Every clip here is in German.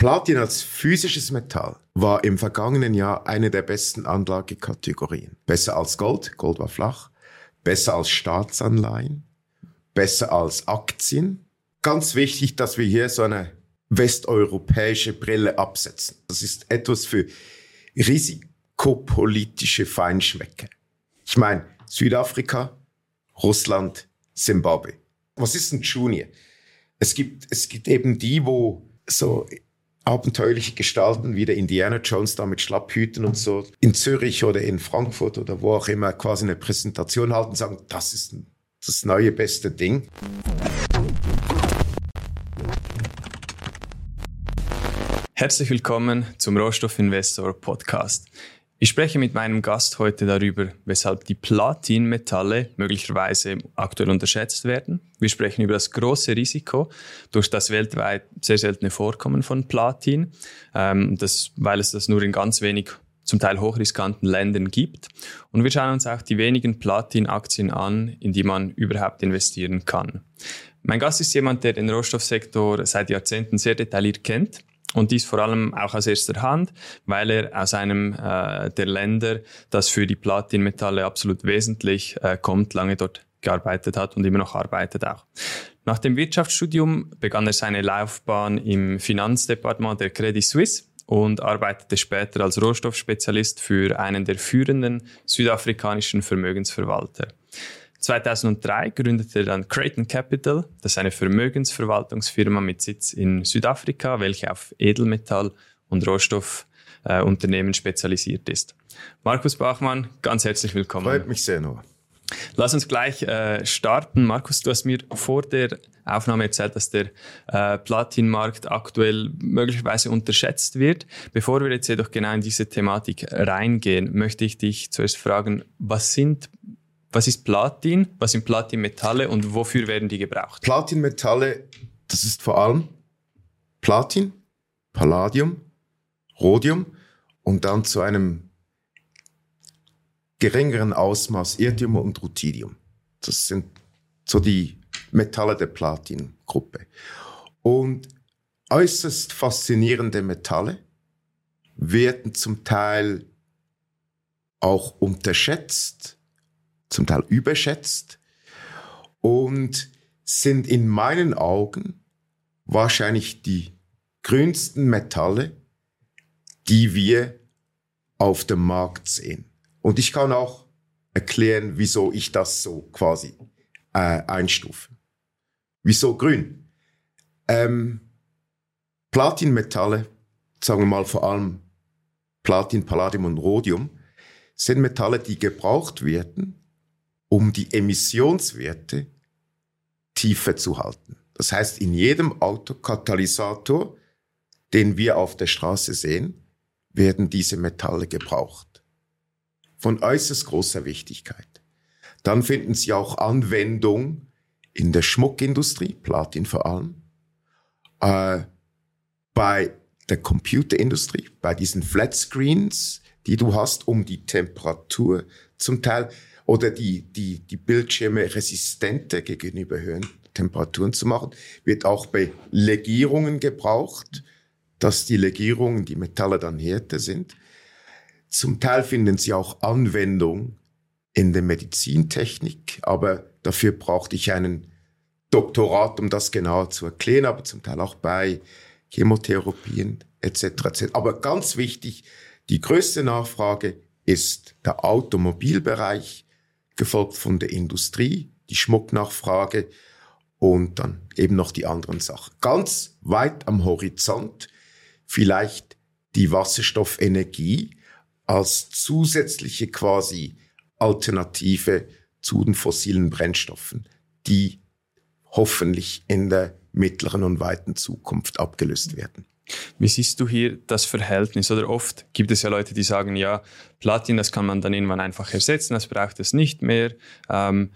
Platin als physisches Metall war im vergangenen Jahr eine der besten Anlagekategorien. Besser als Gold, Gold war flach, besser als Staatsanleihen, besser als Aktien. Ganz wichtig, dass wir hier so eine westeuropäische Brille absetzen. Das ist etwas für risikopolitische Feinschmecke. Ich meine, Südafrika, Russland, Zimbabwe. Was ist ein Junior? Es gibt, es gibt eben die, wo so abenteuerliche Gestalten wie der Indiana Jones da mit Schlapphüten und so in Zürich oder in Frankfurt oder wo auch immer quasi eine Präsentation halten und sagen, das ist das neue beste Ding. Herzlich willkommen zum Rohstoffinvestor Podcast. Ich spreche mit meinem Gast heute darüber, weshalb die Platinmetalle möglicherweise aktuell unterschätzt werden. Wir sprechen über das große Risiko durch das weltweit sehr seltene Vorkommen von Platin, ähm, das, weil es das nur in ganz wenig zum Teil hochriskanten Ländern gibt. Und wir schauen uns auch die wenigen Platin-Aktien an, in die man überhaupt investieren kann. Mein Gast ist jemand, der den Rohstoffsektor seit Jahrzehnten sehr detailliert kennt und dies vor allem auch aus erster Hand, weil er aus einem äh, der Länder, das für die Platinmetalle absolut wesentlich äh, kommt, lange dort gearbeitet hat und immer noch arbeitet auch. Nach dem Wirtschaftsstudium begann er seine Laufbahn im Finanzdepartement der Credit Suisse und arbeitete später als Rohstoffspezialist für einen der führenden südafrikanischen Vermögensverwalter. 2003 gründete er dann Creighton Capital, das ist eine Vermögensverwaltungsfirma mit Sitz in Südafrika, welche auf Edelmetall- und Rohstoffunternehmen äh, spezialisiert ist. Markus Bachmann, ganz herzlich willkommen. Freut mich sehr, Noah. Lass uns gleich äh, starten. Markus, du hast mir vor der Aufnahme erzählt, dass der äh, Platinmarkt aktuell möglicherweise unterschätzt wird. Bevor wir jetzt jedoch genau in diese Thematik reingehen, möchte ich dich zuerst fragen, was sind was ist Platin? Was sind Platinmetalle und wofür werden die gebraucht? Platinmetalle, das ist vor allem Platin, Palladium, Rhodium und dann zu einem geringeren Ausmaß Iridium und Ruthenium. Das sind so die Metalle der Platin-Gruppe. Und äußerst faszinierende Metalle werden zum Teil auch unterschätzt zum Teil überschätzt und sind in meinen Augen wahrscheinlich die grünsten Metalle, die wir auf dem Markt sehen. Und ich kann auch erklären, wieso ich das so quasi äh, einstufe. Wieso grün? Ähm, Platinmetalle, sagen wir mal vor allem Platin, Palladium und Rhodium, sind Metalle, die gebraucht werden, um die Emissionswerte tiefer zu halten. Das heißt, in jedem Autokatalysator, den wir auf der Straße sehen, werden diese Metalle gebraucht. Von äußerst großer Wichtigkeit. Dann finden sie auch Anwendung in der Schmuckindustrie, Platin vor allem, äh, bei der Computerindustrie, bei diesen Flatscreens, die du hast, um die Temperatur zum Teil oder die, die, die Bildschirme resistenter gegenüber höheren Temperaturen zu machen, wird auch bei Legierungen gebraucht, dass die Legierungen, die Metalle dann härter sind. Zum Teil finden sie auch Anwendung in der Medizintechnik, aber dafür brauchte ich einen Doktorat, um das genauer zu erklären, aber zum Teil auch bei Chemotherapien etc. etc. Aber ganz wichtig, die größte Nachfrage ist der Automobilbereich, gefolgt von der Industrie, die Schmucknachfrage und dann eben noch die anderen Sachen. Ganz weit am Horizont vielleicht die Wasserstoffenergie als zusätzliche quasi Alternative zu den fossilen Brennstoffen, die hoffentlich in der mittleren und weiten Zukunft abgelöst werden. Wie siehst du hier das Verhältnis? Oder oft gibt es ja Leute, die sagen, ja, Platin, das kann man dann irgendwann einfach ersetzen, das braucht es nicht mehr. Ähm,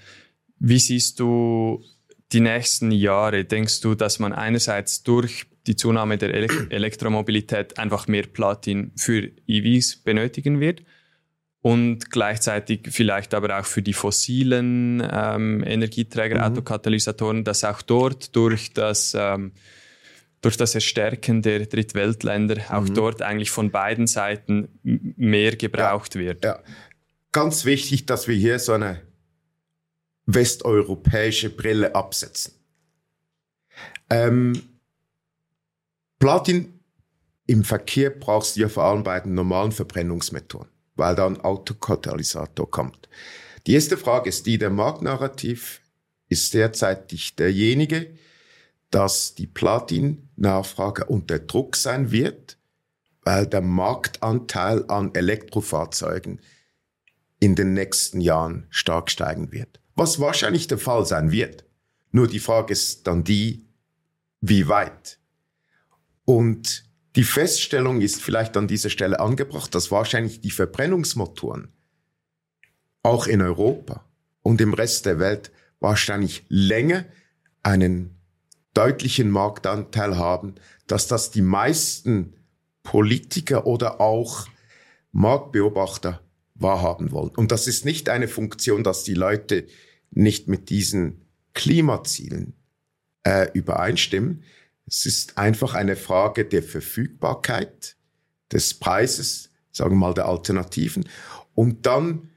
wie siehst du die nächsten Jahre? Denkst du, dass man einerseits durch die Zunahme der Ele Elektromobilität einfach mehr Platin für EVs benötigen wird? Und gleichzeitig vielleicht aber auch für die fossilen ähm, Energieträger, mhm. Autokatalysatoren, dass auch dort durch das ähm, durch das Erstärken der Drittweltländer auch mhm. dort eigentlich von beiden Seiten mehr gebraucht ja, wird. Ja. Ganz wichtig, dass wir hier so eine westeuropäische Brille absetzen. Ähm, Platin im Verkehr brauchst du ja vor allem bei den normalen Verbrennungsmethoden, weil da ein Autokatalysator kommt. Die erste Frage ist die, der Marktnarrativ ist derzeitig derjenige, dass die Platin-Nachfrage unter Druck sein wird, weil der Marktanteil an Elektrofahrzeugen in den nächsten Jahren stark steigen wird. Was wahrscheinlich der Fall sein wird. Nur die Frage ist dann die, wie weit? Und die Feststellung ist vielleicht an dieser Stelle angebracht, dass wahrscheinlich die Verbrennungsmotoren auch in Europa und im Rest der Welt wahrscheinlich länger einen deutlichen Marktanteil haben, dass das die meisten Politiker oder auch Marktbeobachter wahrhaben wollen. Und das ist nicht eine Funktion, dass die Leute nicht mit diesen Klimazielen äh, übereinstimmen. Es ist einfach eine Frage der Verfügbarkeit, des Preises, sagen wir mal der Alternativen. Und dann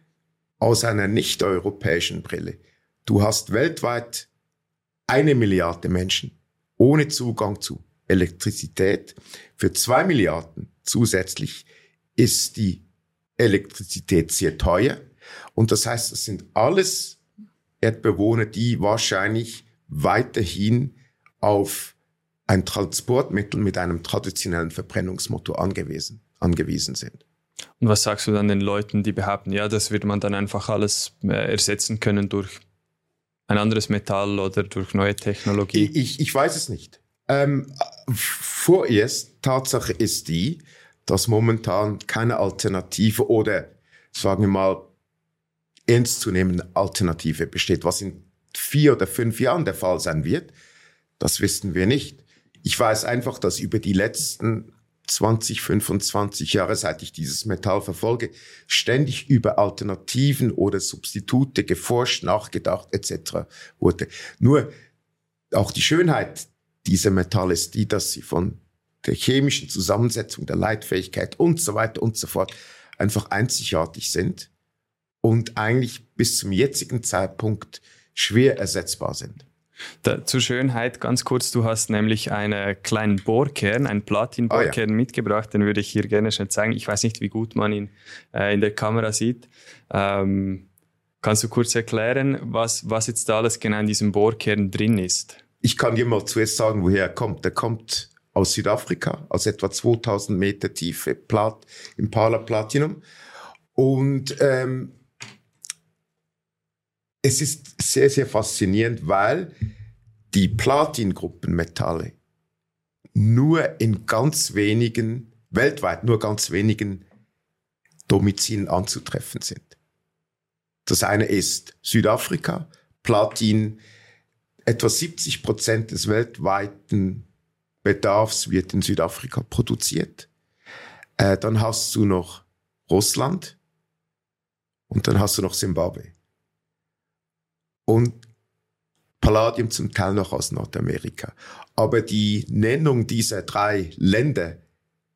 aus einer nicht-europäischen Brille. Du hast weltweit eine Milliarde Menschen ohne Zugang zu Elektrizität. Für zwei Milliarden zusätzlich ist die Elektrizität sehr teuer. Und das heißt, es sind alles Erdbewohner, die wahrscheinlich weiterhin auf ein Transportmittel mit einem traditionellen Verbrennungsmotor angewiesen, angewiesen sind. Und was sagst du dann den Leuten, die behaupten, ja, das wird man dann einfach alles äh, ersetzen können durch ein anderes Metall oder durch neue Technologie? Ich, ich weiß es nicht. Ähm, vorerst, Tatsache ist die, dass momentan keine Alternative oder sagen wir mal ernstzunehmende Alternative besteht. Was in vier oder fünf Jahren der Fall sein wird, das wissen wir nicht. Ich weiß einfach, dass über die letzten 20, 25 Jahre, seit ich dieses Metall verfolge, ständig über Alternativen oder Substitute geforscht, nachgedacht etc. wurde. Nur auch die Schönheit dieser Metalle ist die, dass sie von der chemischen Zusammensetzung, der Leitfähigkeit und so weiter und so fort einfach einzigartig sind und eigentlich bis zum jetzigen Zeitpunkt schwer ersetzbar sind. Da, zur Schönheit ganz kurz, du hast nämlich einen kleinen Bohrkern, einen Platin-Bohrkern oh, ja. mitgebracht, den würde ich hier gerne schnell zeigen. Ich weiß nicht, wie gut man ihn äh, in der Kamera sieht. Ähm, kannst du kurz erklären, was, was jetzt da alles genau in diesem Bohrkern drin ist? Ich kann dir mal zuerst sagen, woher er kommt. Der kommt aus Südafrika, aus etwa 2000 Meter Tiefe, Plat, Impala Platinum. Und ähm, es ist sehr, sehr faszinierend, weil die Platingruppenmetalle nur in ganz wenigen, weltweit nur ganz wenigen Domizilen anzutreffen sind. Das eine ist Südafrika, Platin, etwa 70 Prozent des weltweiten Bedarfs wird in Südafrika produziert. Äh, dann hast du noch Russland und dann hast du noch Zimbabwe und Palladium zum Teil noch aus Nordamerika. Aber die Nennung dieser drei Länder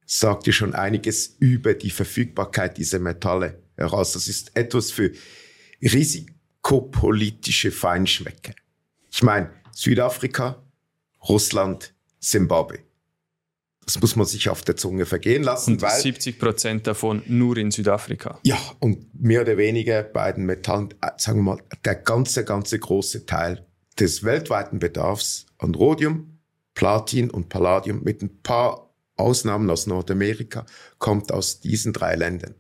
sagt dir schon einiges über die Verfügbarkeit dieser Metalle heraus. Das ist etwas für risikopolitische Feinschmecker. Ich meine, Südafrika, Russland, Zimbabwe. Das muss man sich auf der Zunge vergehen lassen. Und weil, 70 Prozent davon nur in Südafrika. Ja, und mehr oder weniger bei den Metallen, äh, sagen wir mal, der ganze, ganze große Teil des weltweiten Bedarfs an Rhodium, Platin und Palladium mit ein paar Ausnahmen aus Nordamerika kommt aus diesen drei Ländern.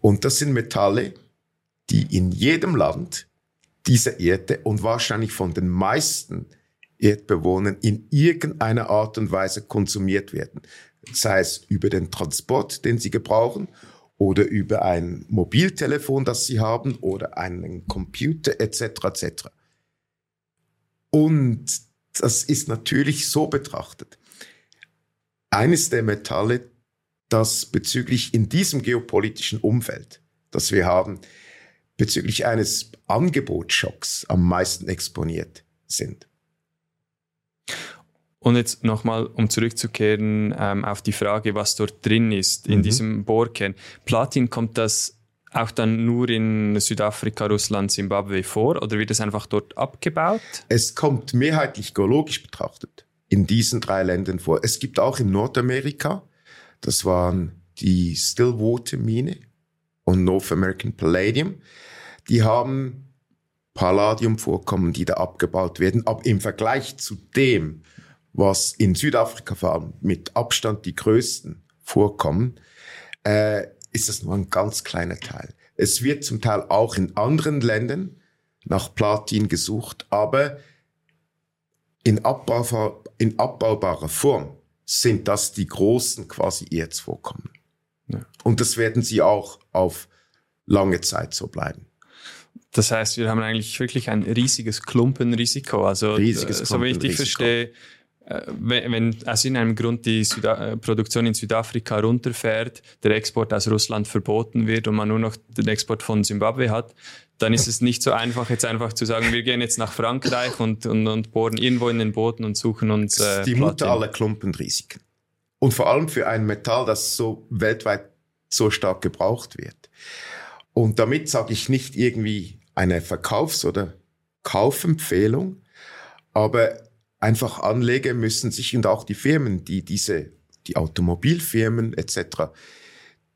Und das sind Metalle, die in jedem Land dieser Erde und wahrscheinlich von den meisten Erdbewohnern in irgendeiner Art und Weise konsumiert werden. Sei es über den Transport, den sie gebrauchen, oder über ein Mobiltelefon, das sie haben, oder einen Computer etc. etc. Und das ist natürlich so betrachtet. Eines der Metalle, das bezüglich in diesem geopolitischen Umfeld, das wir haben, bezüglich eines Angebotsschocks am meisten exponiert sind. Und jetzt nochmal, um zurückzukehren ähm, auf die Frage, was dort drin ist, in mhm. diesem Bohrkern. Platin, kommt das auch dann nur in Südafrika, Russland, Zimbabwe vor oder wird es einfach dort abgebaut? Es kommt mehrheitlich geologisch betrachtet in diesen drei Ländern vor. Es gibt auch in Nordamerika, das waren die Stillwater-Mine und North American Palladium, die haben Palladiumvorkommen, die da abgebaut werden, aber im Vergleich zu dem, was in Südafrika vor allem mit Abstand die größten vorkommen, äh, ist das nur ein ganz kleiner Teil. Es wird zum Teil auch in anderen Ländern nach Platin gesucht, aber in, abbaubar, in abbaubarer Form sind das die großen quasi Erzvorkommen. Ja. Und das werden sie auch auf lange Zeit so bleiben. Das heißt, wir haben eigentlich wirklich ein riesiges Klumpenrisiko. Also, riesiges so wie ich dich verstehe, äh, wenn aus irgendeinem Grund die Süda äh, Produktion in Südafrika runterfährt, der Export aus Russland verboten wird und man nur noch den Export von Zimbabwe hat, dann ist es nicht so einfach, jetzt einfach zu sagen, wir gehen jetzt nach Frankreich und, und, und bohren irgendwo in den Boden und suchen uns. Äh, das ist die Mutter aller Klumpenrisiken. Und vor allem für ein Metall, das so weltweit so stark gebraucht wird. Und damit sage ich nicht irgendwie eine Verkaufs- oder Kaufempfehlung, aber einfach Anleger müssen sich und auch die Firmen, die diese, die Automobilfirmen etc.,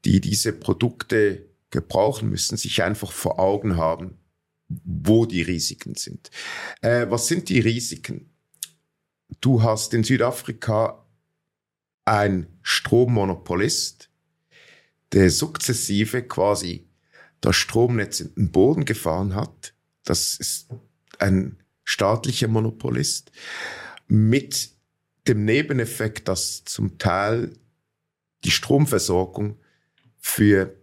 die diese Produkte gebrauchen, müssen sich einfach vor Augen haben, wo die Risiken sind. Äh, was sind die Risiken? Du hast in Südafrika ein Strommonopolist, der sukzessive quasi das Stromnetz in den Boden gefahren hat. Das ist ein staatlicher Monopolist, mit dem Nebeneffekt, dass zum Teil die Stromversorgung für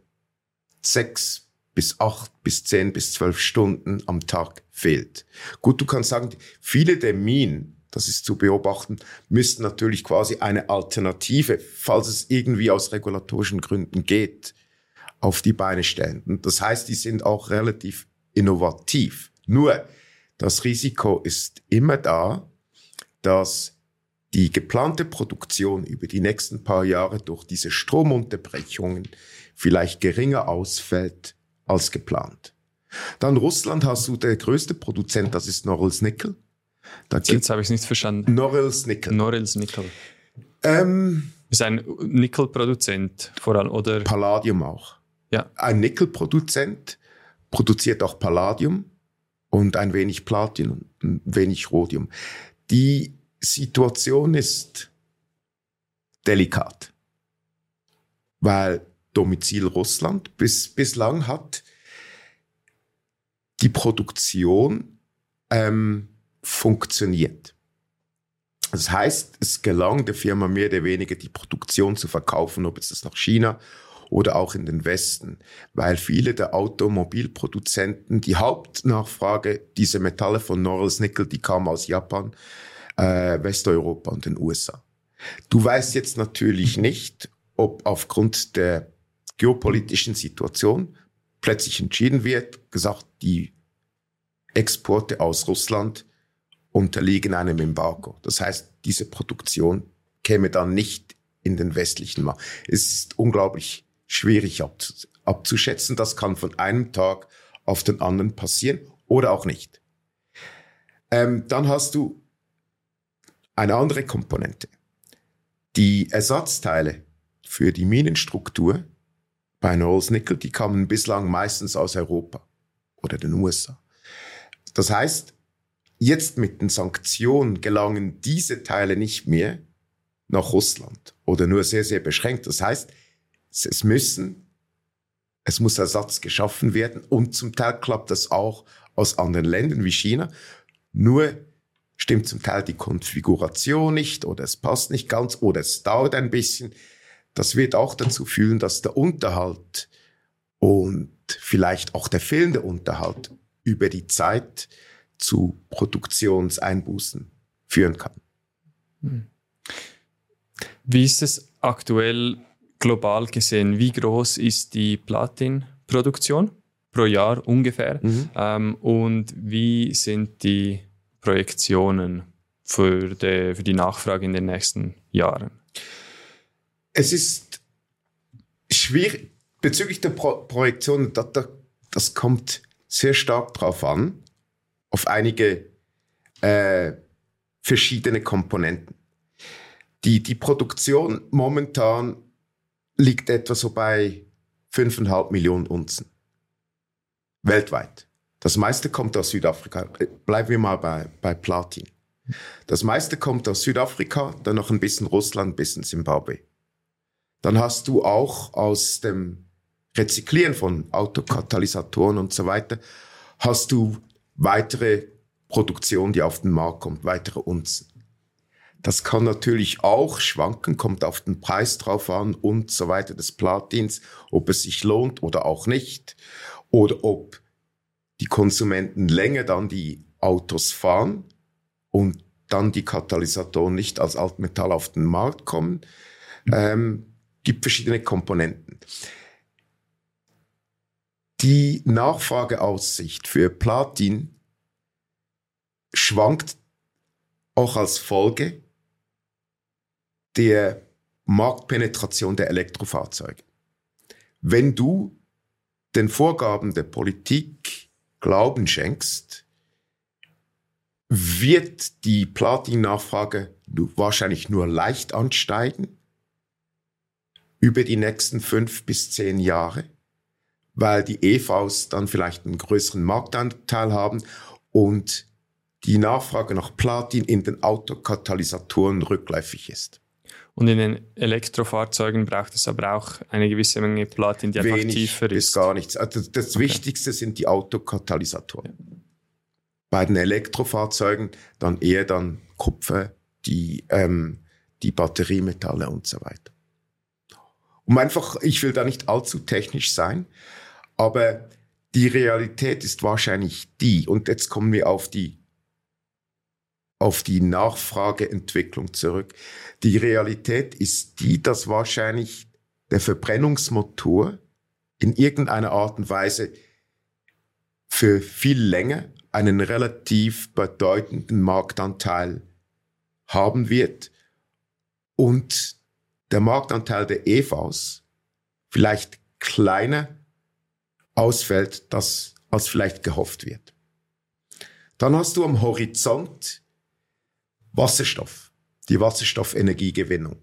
sechs bis acht bis zehn bis zwölf Stunden am Tag fehlt. Gut, du kannst sagen, viele der Minen, das ist zu beobachten, müssten natürlich quasi eine Alternative, falls es irgendwie aus regulatorischen Gründen geht, auf die Beine stellen. Und das heißt, die sind auch relativ innovativ. Nur, das Risiko ist immer da, dass die geplante Produktion über die nächsten paar Jahre durch diese Stromunterbrechungen vielleicht geringer ausfällt als geplant. Dann Russland hast du der größte Produzent, das ist Norilsk Nickel. Da Jetzt habe ich es nicht verstanden. Norilsk Nickel. Norilsk Nickel. Ähm, ist ein Nickelproduzent vor allem, oder? Palladium auch. Ja. Ein Nickelproduzent produziert auch Palladium und ein wenig Platin und ein wenig Rhodium. Die Situation ist delikat, weil Domizil Russland bis, bislang hat die Produktion ähm, funktioniert. Das heißt, es gelang der Firma mehr oder weniger die Produktion zu verkaufen, ob es das nach China oder auch in den Westen, weil viele der Automobilproduzenten die Hauptnachfrage dieser Metalle von Norilsk Nickel, die kam aus Japan, äh, Westeuropa und den USA. Du weißt jetzt natürlich nicht, ob aufgrund der geopolitischen Situation plötzlich entschieden wird, gesagt, die Exporte aus Russland unterliegen einem Embargo. Das heißt, diese Produktion käme dann nicht in den westlichen Markt. Es ist unglaublich schwierig abzuschätzen. Das kann von einem Tag auf den anderen passieren oder auch nicht. Ähm, dann hast du eine andere Komponente. Die Ersatzteile für die Minenstruktur bei Knowles Nickel, die kamen bislang meistens aus Europa oder den USA. Das heißt, jetzt mit den Sanktionen gelangen diese Teile nicht mehr nach Russland oder nur sehr, sehr beschränkt. Das heißt, es müssen, es muss Ersatz geschaffen werden und zum Teil klappt das auch aus anderen Ländern wie China. Nur stimmt zum Teil die Konfiguration nicht oder es passt nicht ganz oder es dauert ein bisschen. Das wird auch dazu führen, dass der Unterhalt und vielleicht auch der fehlende Unterhalt über die Zeit zu Produktionseinbußen führen kann. Hm. Wie ist es aktuell global gesehen, wie groß ist die Platinproduktion pro Jahr ungefähr mhm. ähm, und wie sind die Projektionen für die, für die Nachfrage in den nächsten Jahren? Es ist schwierig bezüglich der Pro Projektion, das, das kommt sehr stark drauf an, auf einige äh, verschiedene Komponenten. Die, die Produktion momentan liegt etwa so bei 5,5 Millionen Unzen. Weltweit. Das meiste kommt aus Südafrika. Bleiben wir mal bei, bei Platin. Das meiste kommt aus Südafrika, dann noch ein bisschen Russland, ein bisschen Zimbabwe. Dann hast du auch aus dem Rezyklieren von Autokatalysatoren und so weiter, hast du weitere Produktion, die auf den Markt kommt, weitere Unzen. Das kann natürlich auch schwanken, kommt auf den Preis drauf an und so weiter des Platins, ob es sich lohnt oder auch nicht. Oder ob die Konsumenten länger dann die Autos fahren und dann die Katalysatoren nicht als Altmetall auf den Markt kommen. Ähm, gibt verschiedene Komponenten. Die Nachfrageaussicht für Platin schwankt auch als Folge der Marktpenetration der Elektrofahrzeuge. Wenn du den Vorgaben der Politik Glauben schenkst, wird die Platin-Nachfrage wahrscheinlich nur leicht ansteigen über die nächsten fünf bis zehn Jahre, weil die EVs dann vielleicht einen größeren Marktanteil haben und die Nachfrage nach Platin in den Autokatalysatoren rückläufig ist. Und in den Elektrofahrzeugen braucht es aber auch eine gewisse Menge Platin, die einfach Wenig tiefer ist. Bis gar nichts. Also das okay. Wichtigste sind die Autokatalysatoren. Ja. Bei den Elektrofahrzeugen dann eher dann Kupfer, die, ähm, die Batteriemetalle und so weiter. Um einfach, ich will da nicht allzu technisch sein, aber die Realität ist wahrscheinlich die, und jetzt kommen wir auf die auf die Nachfrageentwicklung zurück. Die Realität ist die, dass wahrscheinlich der Verbrennungsmotor in irgendeiner Art und Weise für viel länger einen relativ bedeutenden Marktanteil haben wird und der Marktanteil der EVs vielleicht kleiner ausfällt, als vielleicht gehofft wird. Dann hast du am Horizont Wasserstoff, die Wasserstoffenergiegewinnung.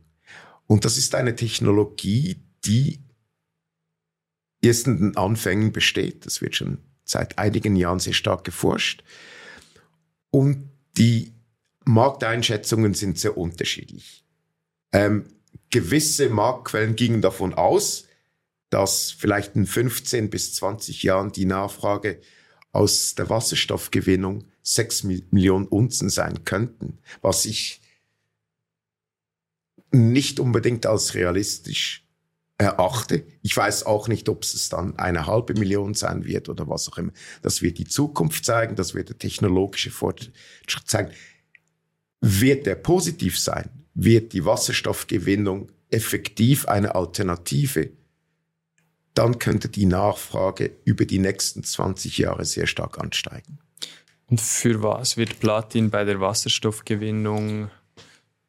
Und das ist eine Technologie, die erst in den Anfängen besteht. Das wird schon seit einigen Jahren sehr stark geforscht. Und die Markteinschätzungen sind sehr unterschiedlich. Ähm, gewisse Marktquellen gingen davon aus, dass vielleicht in 15 bis 20 Jahren die Nachfrage aus der Wasserstoffgewinnung sechs Millionen Unzen sein könnten, was ich nicht unbedingt als realistisch erachte. Ich weiß auch nicht, ob es dann eine halbe Million sein wird oder was auch immer. Das wird die Zukunft zeigen, das wird der technologische Fortschritt zeigen. Wird der positiv sein? Wird die Wasserstoffgewinnung effektiv eine Alternative? Dann könnte die Nachfrage über die nächsten 20 Jahre sehr stark ansteigen. Und für was wird Platin bei der Wasserstoffgewinnung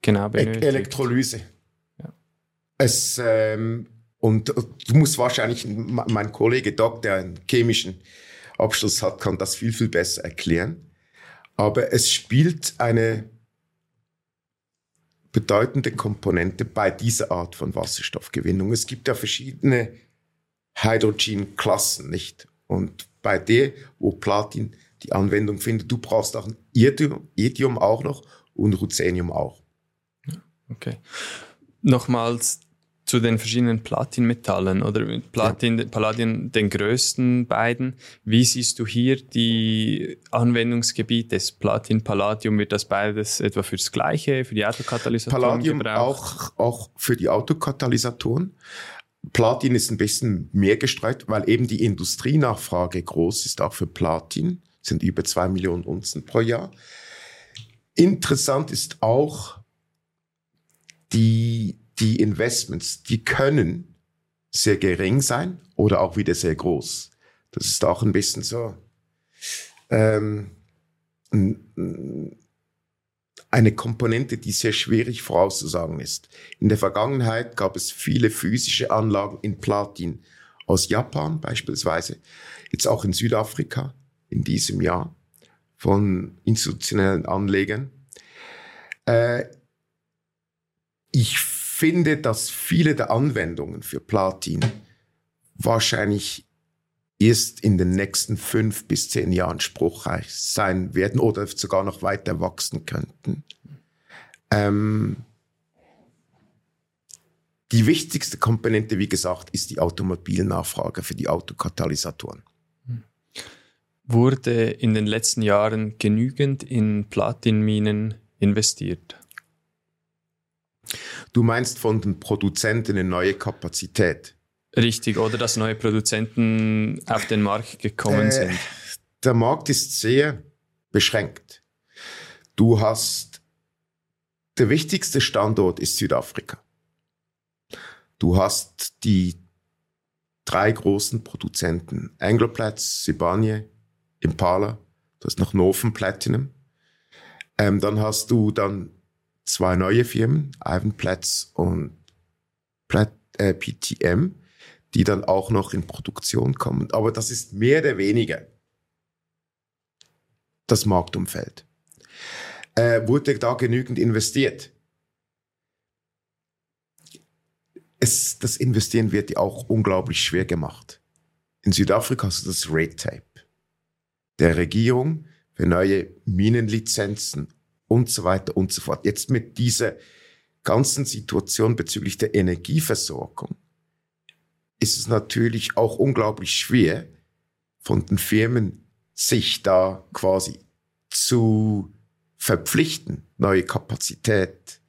genau e- benötigt? Elektrolyse. Ja. Es, ähm, und du musst wahrscheinlich, mein Kollege Doc, der einen chemischen Abschluss hat, kann das viel, viel besser erklären. Aber es spielt eine bedeutende Komponente bei dieser Art von Wasserstoffgewinnung. Es gibt ja verschiedene Hydrogen-Klassen, nicht? Und bei der, wo Platin die Anwendung findet. Du brauchst auch ein Iridium auch noch und Ruthenium auch. Okay. Nochmals zu den verschiedenen Platinmetallen oder Platin, ja. Palladium den größten beiden. Wie siehst du hier die Anwendungsgebiete des Platin, Palladium? Wird das beides etwa fürs Gleiche, für die Autokatalysatoren Palladium gebraucht? Auch, auch für die Autokatalysatoren. Platin ist ein bisschen mehr gestreut, weil eben die Industrienachfrage groß ist, auch für Platin sind über zwei Millionen Unzen pro Jahr. Interessant ist auch, die, die Investments, die können sehr gering sein oder auch wieder sehr groß. Das ist auch ein bisschen so ähm, eine Komponente, die sehr schwierig vorauszusagen ist. In der Vergangenheit gab es viele physische Anlagen in Platin aus Japan beispielsweise, jetzt auch in Südafrika in diesem Jahr von institutionellen Anlegern. Äh, ich finde, dass viele der Anwendungen für Platin wahrscheinlich erst in den nächsten fünf bis zehn Jahren spruchreich sein werden oder sogar noch weiter wachsen könnten. Ähm, die wichtigste Komponente, wie gesagt, ist die Automobilnachfrage für die Autokatalysatoren. Wurde in den letzten Jahren genügend in Platinminen investiert? Du meinst von den Produzenten eine neue Kapazität? Richtig, oder dass neue Produzenten auf den Markt gekommen äh, sind? Der Markt ist sehr beschränkt. Du hast, der wichtigste Standort ist Südafrika. Du hast die drei großen Produzenten, Anglo-Platz, Sibanye, Impala, du hast noch Noven Platinum. Ähm, dann hast du dann zwei neue Firmen, Ivanplatz und Plat äh, PTM die dann auch noch in Produktion kommen. Aber das ist mehr oder weniger das Marktumfeld. Äh, wurde da genügend investiert? Es, das Investieren wird ja auch unglaublich schwer gemacht. In Südafrika hast du das Red Tape der Regierung für neue Minenlizenzen und so weiter und so fort. Jetzt mit dieser ganzen Situation bezüglich der Energieversorgung ist es natürlich auch unglaublich schwer, von den Firmen sich da quasi zu verpflichten, neue Kapazität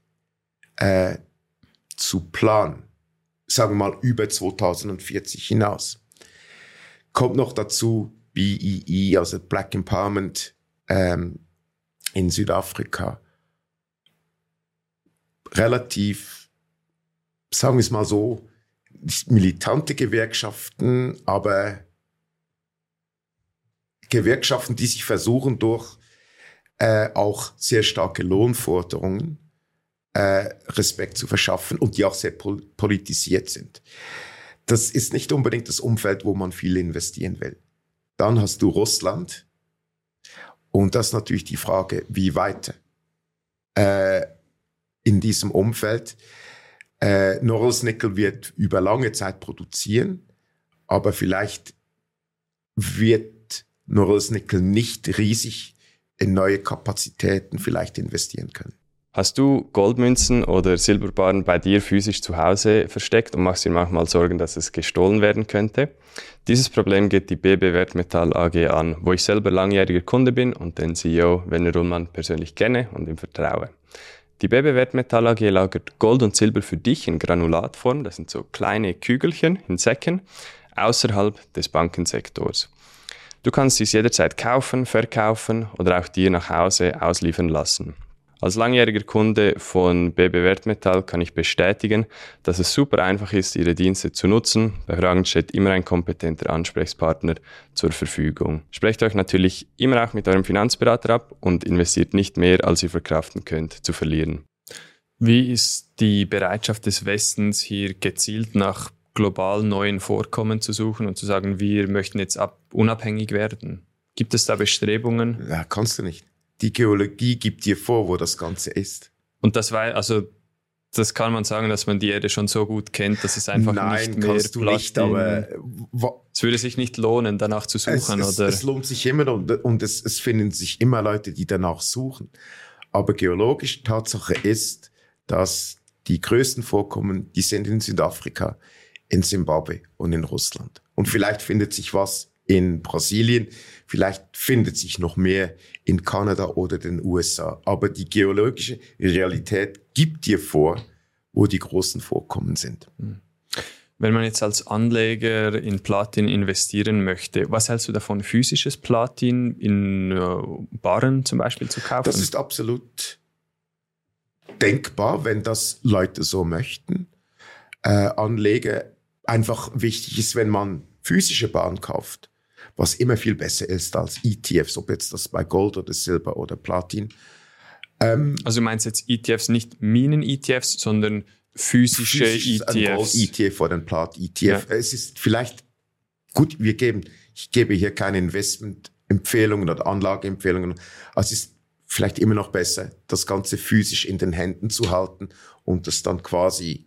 äh, zu planen. Sagen wir mal über 2040 hinaus. Kommt noch dazu BEE, e, also Black Empowerment ähm, in Südafrika. Relativ, sagen wir es mal so, militante Gewerkschaften, aber Gewerkschaften, die sich versuchen durch äh, auch sehr starke Lohnforderungen äh, Respekt zu verschaffen und die auch sehr pol politisiert sind. Das ist nicht unbedingt das Umfeld, wo man viel investieren will. Dann hast du Russland und das ist natürlich die Frage, wie weiter äh, in diesem Umfeld. Äh, Norilsk Nickel wird über lange Zeit produzieren, aber vielleicht wird Norilsk Nickel nicht riesig in neue Kapazitäten vielleicht investieren können. Hast du Goldmünzen oder Silberbarren bei dir physisch zu Hause versteckt und machst dir manchmal Sorgen, dass es gestohlen werden könnte? Dieses Problem geht die BB Wertmetall AG an, wo ich selber langjähriger Kunde bin und den CEO Werner Rullmann persönlich kenne und ihm vertraue. Die BB Wertmetall AG lagert Gold und Silber für dich in Granulatform, das sind so kleine Kügelchen in Säcken, außerhalb des Bankensektors. Du kannst dies jederzeit kaufen, verkaufen oder auch dir nach Hause ausliefern lassen. Als langjähriger Kunde von BB Wertmetall kann ich bestätigen, dass es super einfach ist, ihre Dienste zu nutzen. Bei Fragen steht immer ein kompetenter Ansprechpartner zur Verfügung. Sprecht euch natürlich immer auch mit eurem Finanzberater ab und investiert nicht mehr, als ihr verkraften könnt, zu verlieren. Wie ist die Bereitschaft des Westens, hier gezielt nach global neuen Vorkommen zu suchen und zu sagen, wir möchten jetzt ab unabhängig werden? Gibt es da Bestrebungen? Ja, kannst du nicht die Geologie gibt dir vor, wo das Ganze ist. Und das war, also, das kann man sagen, dass man die Erde schon so gut kennt, dass es einfach Nein, nicht mehr kannst du nicht, aber es würde sich nicht lohnen, danach zu suchen, es, oder? Es, lohnt sich immer und, und es, es finden sich immer Leute, die danach suchen. Aber geologische Tatsache ist, dass die größten Vorkommen, die sind in Südafrika, in Zimbabwe und in Russland. Und vielleicht findet sich was in Brasilien, vielleicht findet sich noch mehr in Kanada oder den USA. Aber die geologische Realität gibt dir vor, wo die großen Vorkommen sind. Hm. Wenn man jetzt als Anleger in Platin investieren möchte, was hältst du davon, physisches Platin in äh, Barren zum Beispiel zu kaufen? Das ist absolut denkbar, wenn das Leute so möchten. Äh, Anleger einfach wichtig ist, wenn man physische Barren kauft, was immer viel besser ist als ETFs, ob jetzt das bei Gold oder Silber oder Platin Ähm, also du meinst jetzt ETFs nicht Minen-ETFs, sondern physische ETFs? Ein Gold-ETF oder ein Plat-ETF. Ja. Es ist vielleicht gut, wir geben, ich gebe hier keine Investment-Empfehlungen oder Anlageempfehlungen. Also es ist vielleicht immer noch besser, das Ganze physisch in den Händen zu halten und das dann quasi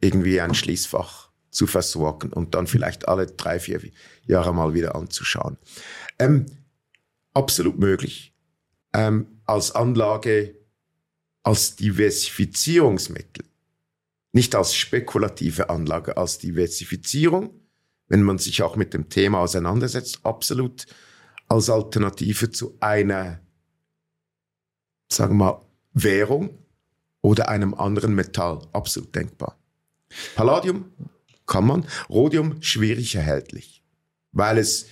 irgendwie ein Schließfach zu versorgen und dann vielleicht alle drei, vier Jahre mal wieder anzuschauen. Ähm, absolut möglich. Ähm, als Anlage, als Diversifizierungsmittel, nicht als spekulative Anlage, als Diversifizierung, wenn man sich auch mit dem Thema auseinandersetzt, absolut als Alternative zu einer, sagen wir mal, Währung oder einem anderen Metall, absolut denkbar. Palladium kann man, Rhodium schwierig erhältlich, weil es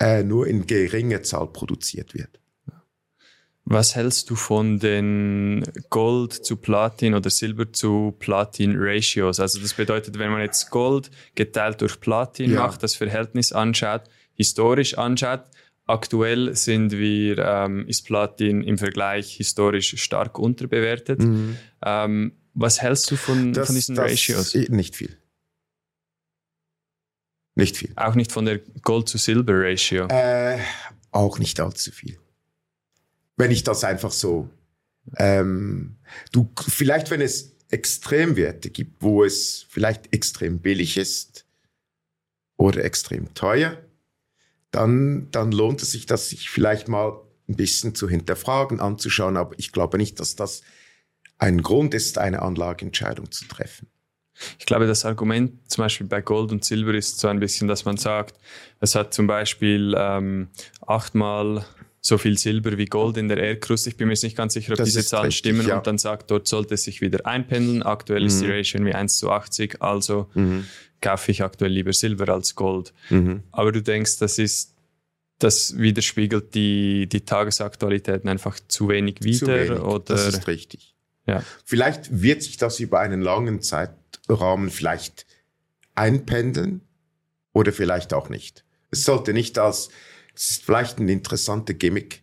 äh, nur in geringer Zahl produziert wird. Was hältst du von den Gold zu Platin oder Silber zu Platin Ratios? Also das bedeutet, wenn man jetzt Gold geteilt durch Platin ja. macht, das Verhältnis anschaut, historisch anschaut, aktuell sind wir, ähm, ist Platin im Vergleich historisch stark unterbewertet. Mhm. Ähm, was hältst du von, das, von diesen das Ratios? Nicht viel. Nicht viel. Auch nicht von der Gold zu Silber Ratio? Äh, auch nicht allzu viel. Wenn ich das einfach so, ähm, du, vielleicht wenn es Extremwerte gibt, wo es vielleicht extrem billig ist oder extrem teuer, dann, dann lohnt es sich, das sich vielleicht mal ein bisschen zu hinterfragen, anzuschauen. Aber ich glaube nicht, dass das ein Grund ist, eine Anlageentscheidung zu treffen. Ich glaube, das Argument zum Beispiel bei Gold und Silber ist so ein bisschen, dass man sagt, es hat zum Beispiel ähm, achtmal so viel Silber wie Gold in der Erdkruste. Ich bin mir nicht ganz sicher, ob das diese Zahlen richtig, stimmen. Ja. Und dann sagt, dort sollte es sich wieder einpendeln. Aktuell mhm. ist die mhm. Ratio wie 1 zu 80, also mhm. kaufe ich aktuell lieber Silber als Gold. Mhm. Aber du denkst, das ist das widerspiegelt die, die Tagesaktualitäten einfach zu wenig wieder? Zu wenig. Oder? Das ist richtig. Ja. Vielleicht wird sich das über einen langen Zeitrahmen vielleicht einpendeln oder vielleicht auch nicht. Es sollte nicht als, es ist vielleicht ein interessanter Gimmick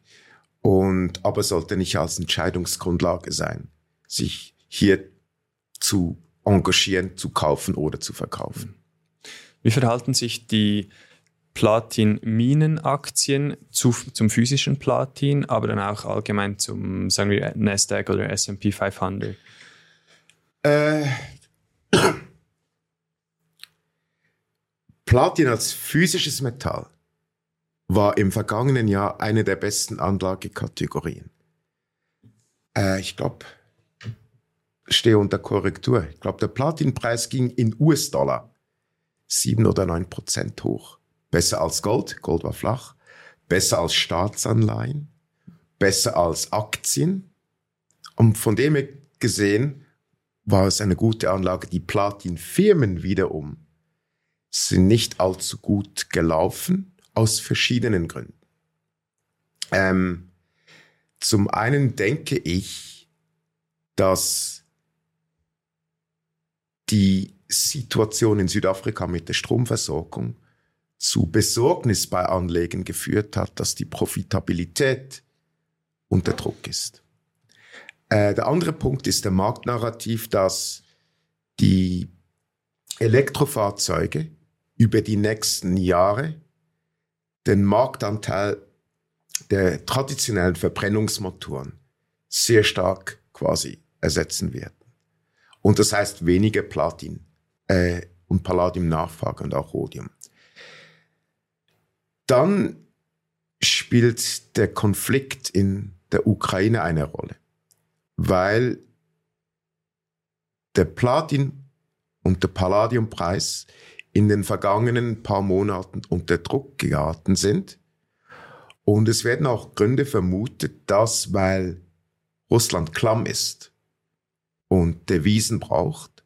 und, aber sollte nicht als Entscheidungsgrundlage sein, sich hier zu engagieren, zu kaufen oder zu verkaufen. Wie verhalten sich die Platin-Minen-Aktien zu, zum physischen Platin, aber dann auch allgemein zum, sagen wir, Nasdaq oder S&P 500? Äh, Platin als physisches Metall war im vergangenen Jahr eine der besten Anlagekategorien. Äh, ich glaube, stehe unter Korrektur. Ich glaube, der Platinpreis ging in US-Dollar sieben oder neun Prozent hoch. Besser als Gold, Gold war flach. Besser als Staatsanleihen. Besser als Aktien. Und von dem her gesehen war es eine gute Anlage. Die Platin-Firmen wiederum sind nicht allzu gut gelaufen, aus verschiedenen Gründen. Ähm, zum einen denke ich, dass die Situation in Südafrika mit der Stromversorgung zu Besorgnis bei Anlegen geführt hat, dass die Profitabilität unter Druck ist. Äh, der andere Punkt ist der Marktnarrativ, dass die Elektrofahrzeuge über die nächsten Jahre den Marktanteil der traditionellen Verbrennungsmotoren sehr stark quasi ersetzen werden. Und das heißt weniger Platin äh, und Palladium Nachfrage und auch Rhodium. Dann spielt der Konflikt in der Ukraine eine Rolle, weil der Platin- und der Palladiumpreis in den vergangenen paar Monaten unter Druck geraten sind. Und es werden auch Gründe vermutet, dass weil Russland klamm ist und Devisen braucht,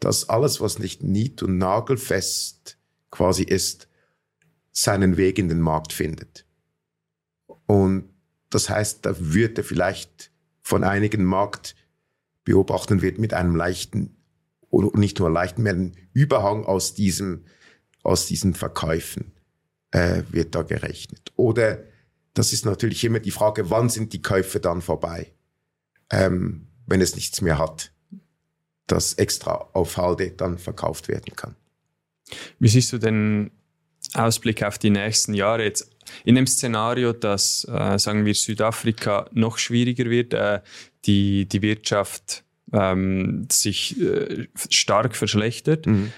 dass alles, was nicht nied- und nagelfest quasi ist, seinen Weg in den Markt findet. Und das heißt, da wird er vielleicht von einigen Marktbeobachtern wird mit einem leichten, oder nicht nur leichten, mehr einen Überhang aus diesem, aus diesen Verkäufen äh, wird da gerechnet. Oder das ist natürlich immer die Frage, wann sind die Käufe dann vorbei? ähm, wenn es nichts mehr hat, das extra auf Halde dann verkauft werden kann. Wie siehst du den Ausblick auf die nächsten Jahre jetzt in dem Szenario, dass, äh, sagen wir, Südafrika noch schwieriger wird, äh, die, die Wirtschaft ähm, sich äh, stark verschlechtert, mhm.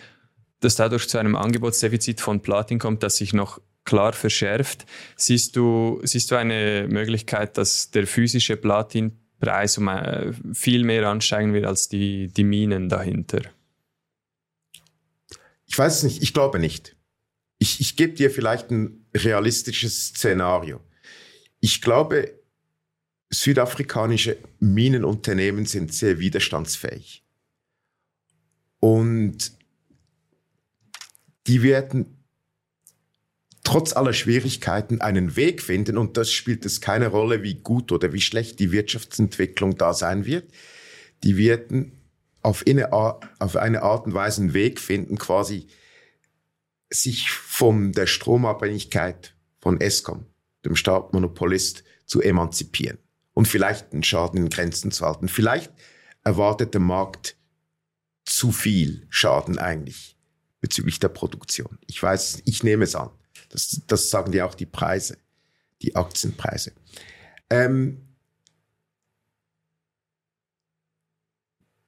dass dadurch zu einem Angebotsdefizit von Platin kommt, das sich noch klar verschärft. Siehst du, siehst du eine Möglichkeit, dass der physische Platinpreis um äh, viel mehr ansteigen wird als die, die Minen dahinter? Ich weiß es nicht, ich glaube nicht. Ich, ich gebe dir vielleicht ein realistisches Szenario. Ich glaube, südafrikanische Minenunternehmen sind sehr widerstandsfähig. Und die werden trotz aller Schwierigkeiten einen Weg finden und das spielt es keine Rolle, wie gut oder wie schlecht die Wirtschaftsentwicklung da sein wird. Die werden auf eine, Art, auf eine Art und Weise einen Weg finden, quasi sich von der Stromabhängigkeit von Eskom, dem Staatmonopolist, zu emanzipieren und vielleicht einen Schaden in Grenzen zu halten. Vielleicht erwartet der Markt zu viel Schaden eigentlich bezüglich der Produktion. Ich weiß, ich nehme es an. Das, das sagen ja auch die Preise, die Aktienpreise. Ähm,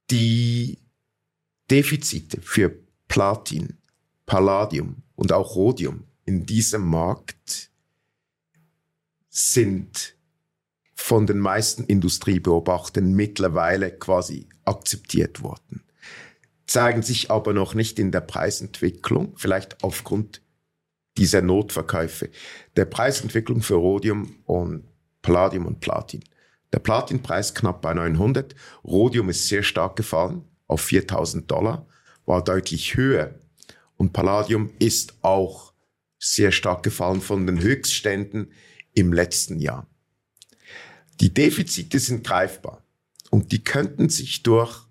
die Defizite für Platin, Palladium und auch Rhodium in diesem Markt sind von den meisten Industriebeobachtern mittlerweile quasi akzeptiert worden, zeigen sich aber noch nicht in der Preisentwicklung, vielleicht aufgrund dieser Notverkäufe, der Preisentwicklung für Rhodium und Palladium und Platin. Der Platinpreis knapp bei 900, Rhodium ist sehr stark gefallen auf 4000 Dollar, war deutlich höher und Palladium ist auch sehr stark gefallen von den Höchstständen im letzten Jahr. Die Defizite sind greifbar und die könnten sich durch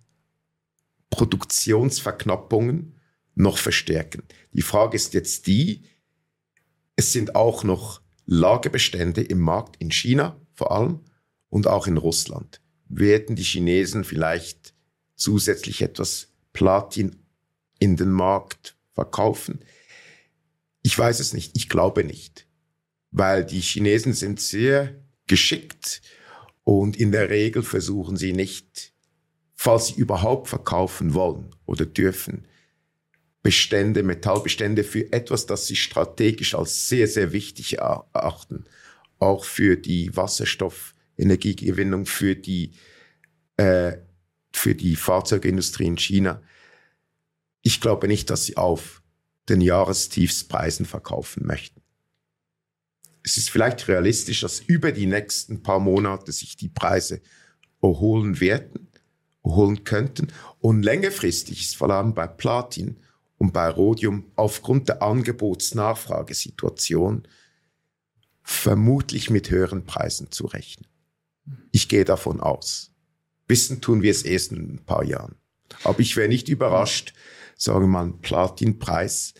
Produktionsverknappungen noch verstärken. Die Frage ist jetzt die, es sind auch noch Lagerbestände im Markt in China vor allem und auch in Russland. Werden die Chinesen vielleicht zusätzlich etwas Platin in den Markt verkaufen? Ich weiß es nicht. Ich glaube nicht. Weil die Chinesen sind sehr geschickt und in der Regel versuchen sie nicht, falls sie überhaupt verkaufen wollen oder dürfen, Bestände, Metallbestände für etwas, das sie strategisch als sehr, sehr wichtig erachten. Auch für die Wasserstoffenergiegewinnung, für die, äh, für die Fahrzeugindustrie in China. Ich glaube nicht, dass sie auf den Jahrestiefspreisen verkaufen möchten. Es ist vielleicht realistisch, dass über die nächsten paar Monate sich die Preise erholen werden, erholen könnten. Und längerfristig ist vor allem bei Platin und bei Rhodium aufgrund der Angebots-Nachfragesituation vermutlich mit höheren Preisen zu rechnen. Ich gehe davon aus. Wissen tun wir es erst in ein paar Jahren. Aber ich wäre nicht überrascht, sagen wir mal, Platinpreis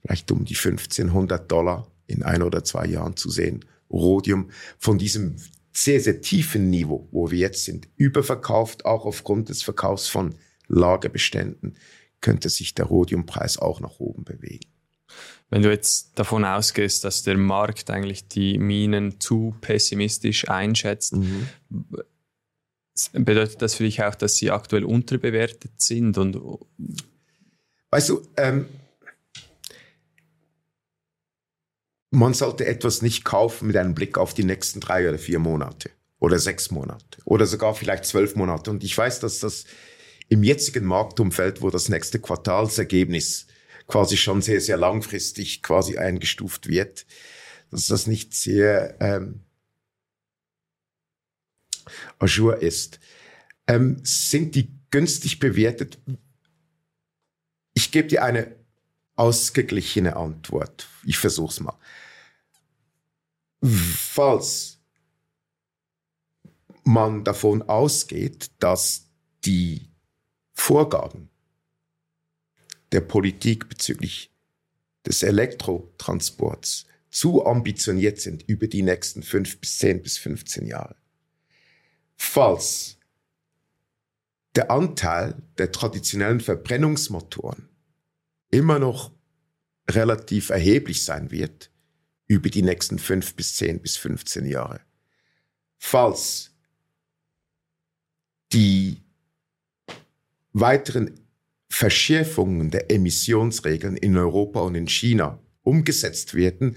vielleicht um die 1500 Dollar in ein oder zwei Jahren zu sehen. Rhodium von diesem sehr, sehr tiefen Niveau, wo wir jetzt sind, überverkauft, auch aufgrund des Verkaufs von Lagerbeständen könnte sich der Rhodiumpreis auch nach oben bewegen. Wenn du jetzt davon ausgehst, dass der Markt eigentlich die Minen zu pessimistisch einschätzt, mhm. Bedeutet das für dich auch, dass sie aktuell unterbewertet sind? Und weißt du, ähm, man sollte etwas nicht kaufen mit einem Blick auf die nächsten drei oder vier Monate oder sechs Monate oder sogar vielleicht zwölf Monate. Und ich weiß, dass das im jetzigen Marktumfeld, wo das nächste Quartalsergebnis quasi schon sehr, sehr langfristig quasi eingestuft wird, dass das nicht sehr ähm, ajour ist. Ähm, sind die günstig bewertet? Ich gebe dir eine ausgeglichene Antwort. Ich versuch's mal. Falls man davon ausgeht, dass die Vorgaben der Politik bezüglich des Elektrotransports zu ambitioniert sind über die nächsten fünf bis zehn bis 15 Jahre. Falls der Anteil der traditionellen Verbrennungsmotoren immer noch relativ erheblich sein wird über die nächsten fünf bis zehn bis 15 Jahre. Falls die weiteren Verschärfungen der Emissionsregeln in Europa und in China umgesetzt werden,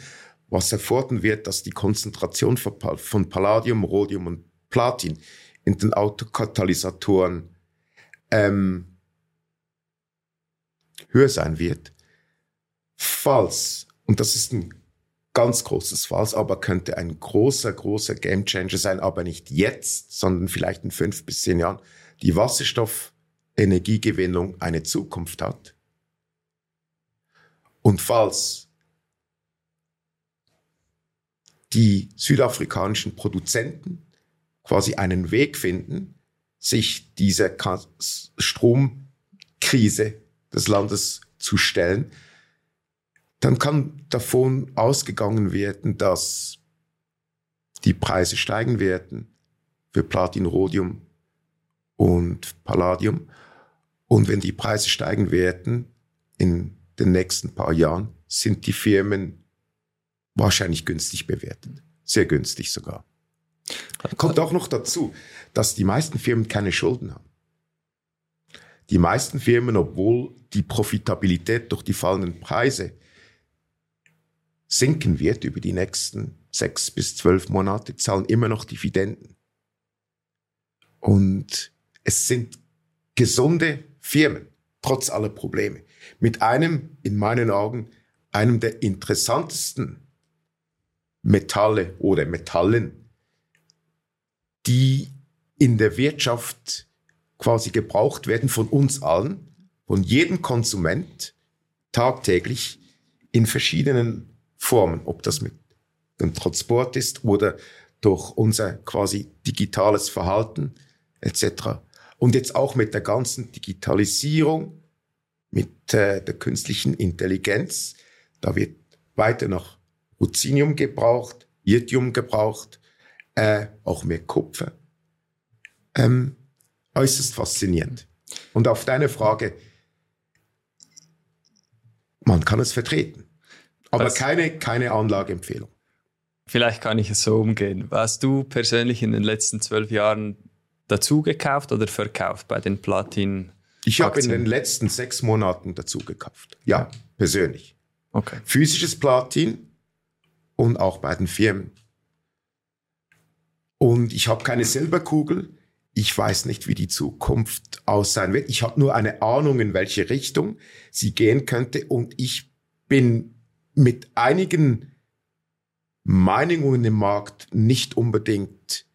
was erfordern wird, dass die Konzentration von Palladium, Rhodium und Platin in den Autokatalysatoren ähm, höher sein wird. Falls, und das ist ein ganz großes Falls, aber könnte ein großer, großer Gamechanger sein, aber nicht jetzt, sondern vielleicht in fünf bis zehn Jahren, die Wasserstoffenergiegewinnung eine Zukunft hat. Und falls die südafrikanischen Produzenten quasi einen Weg finden, sich dieser Stromkrise des Landes zu stellen, dann kann davon ausgegangen werden, dass die Preise steigen werden für Platin, Rhodium und Palladium. Und wenn die Preise steigen werden in den nächsten paar Jahren, sind die Firmen wahrscheinlich günstig bewertet. Sehr günstig sogar. Kommt auch noch dazu, dass die meisten Firmen keine Schulden haben. Die meisten Firmen, obwohl die Profitabilität durch die fallenden Preise sinken wird über die nächsten sechs bis zwölf Monate, zahlen immer noch Dividenden. Und es sind gesunde Firmen, trotz aller Probleme. Mit einem, in meinen Augen, einem der interessantesten Metalle oder Metallen, die in der Wirtschaft quasi gebraucht werden von uns allen, von jedem Konsument tagtäglich in verschiedenen Formen, ob das mit dem Transport ist oder durch unser quasi digitales Verhalten etc. Und jetzt auch mit der ganzen Digitalisierung, mit äh, der künstlichen Intelligenz, da wird weiter noch Rucinium gebraucht, Iridium gebraucht, äh, auch mehr Kupfer. Ähm, äußerst faszinierend. Und auf deine Frage, man kann es vertreten, aber Was, keine, keine Anlageempfehlung. Vielleicht kann ich es so umgehen. Hast du persönlich in den letzten zwölf Jahren dazu gekauft oder verkauft bei den Platin? Ich habe in den letzten sechs Monaten dazu gekauft. Ja, persönlich. Okay. Physisches Platin und auch bei den Firmen. Und ich habe keine Silberkugel. Ich weiß nicht, wie die Zukunft aussehen wird. Ich habe nur eine Ahnung, in welche Richtung sie gehen könnte. Und ich bin mit einigen Meinungen im Markt nicht unbedingt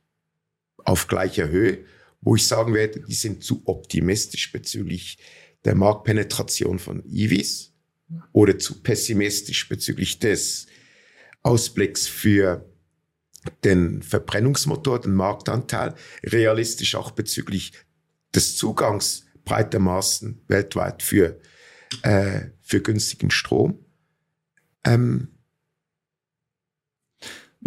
auf gleicher Höhe, wo ich sagen werde, die sind zu optimistisch bezüglich der Marktpenetration von EVs oder zu pessimistisch bezüglich des Ausblicks für den Verbrennungsmotor, den Marktanteil, realistisch auch bezüglich des Zugangs breiter Massen weltweit für, äh, für günstigen Strom. Ähm,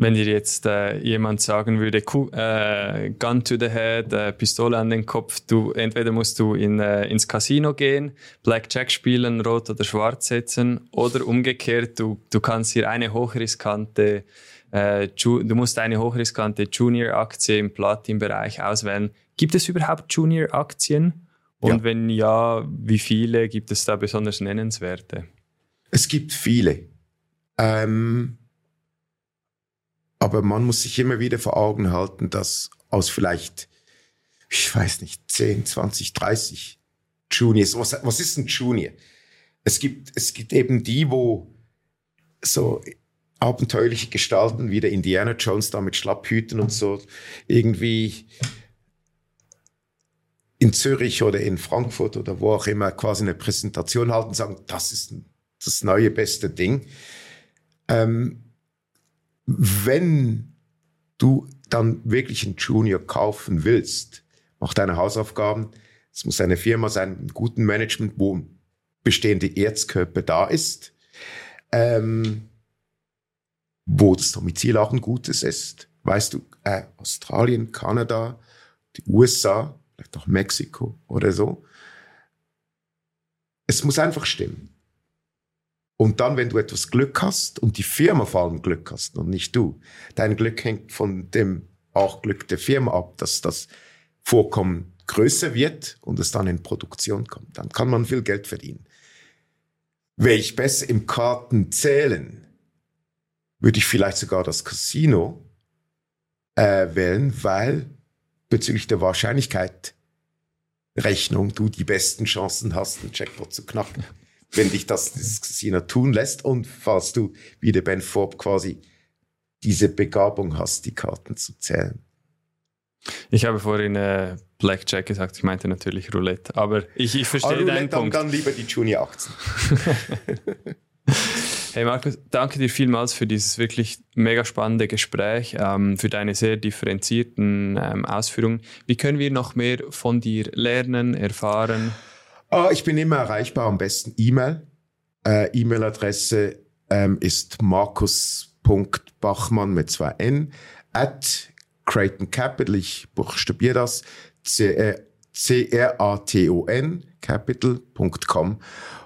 wenn dir jetzt äh, jemand sagen würde, äh, Gun to the Head, äh, Pistole an den Kopf, du entweder musst du in, äh, ins Casino gehen, Blackjack spielen, rot oder schwarz setzen, oder umgekehrt, du, du kannst hier eine hochriskante, äh, du musst eine hochriskante Junior-Aktie im Platin-Bereich auswählen. Gibt es überhaupt Junior-Aktien? Und ja. wenn ja, wie viele gibt es da besonders nennenswerte? Es gibt viele. Ähm aber man muss sich immer wieder vor Augen halten, dass aus vielleicht, ich weiß nicht, 10, 20, 30 Juniors, was, was ist ein Junior? Es gibt, es gibt eben die, wo so abenteuerliche Gestalten wie der Indiana Jones da mit Schlapphüten und so irgendwie in Zürich oder in Frankfurt oder wo auch immer quasi eine Präsentation halten und sagen, das ist das neue beste Ding. Ähm, wenn du dann wirklich einen Junior kaufen willst, mach deine Hausaufgaben. Es muss eine Firma sein, mit gutem Management, wo bestehende Erzkörper da ist, ähm, wo das Domizil auch ein gutes ist. Weißt du, äh, Australien, Kanada, die USA, vielleicht auch Mexiko oder so. Es muss einfach stimmen. Und dann, wenn du etwas Glück hast und die Firma vor allem Glück hast und nicht du, dein Glück hängt von dem auch Glück der Firma ab, dass das Vorkommen größer wird und es dann in Produktion kommt. Dann kann man viel Geld verdienen. Wäre ich besser im Karten zählen, würde ich vielleicht sogar das Casino äh, wählen, weil bezüglich der Wahrscheinlichkeit Rechnung du die besten Chancen hast, einen Jackpot zu knacken. Wenn dich das, das Casino tun lässt und falls du wie der Ben Forbes quasi diese Begabung hast, die Karten zu zählen. Ich habe vorhin äh, Blackjack gesagt, ich meinte natürlich Roulette, aber ich, ich verstehe aber deinen Punkt. Dann, dann lieber die Junior 18. hey Markus, danke dir vielmals für dieses wirklich mega spannende Gespräch, ähm, für deine sehr differenzierten ähm, Ausführungen. Wie können wir noch mehr von dir lernen, erfahren? Oh, ich bin immer erreichbar, am besten E-Mail. Äh, E-Mail-Adresse ähm, ist markus.bachmann mit zwei N at Creighton Capital, ich buchstabiere das, C-R-A-T-O-N, capital.com.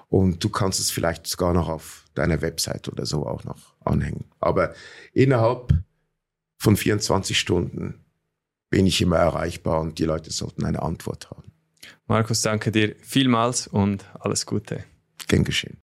Und du kannst es vielleicht sogar noch auf deiner Website oder so auch noch anhängen. Aber innerhalb von 24 Stunden bin ich immer erreichbar und die Leute sollten eine Antwort haben. Markus, danke dir vielmals und alles Gute. Gern geschehen.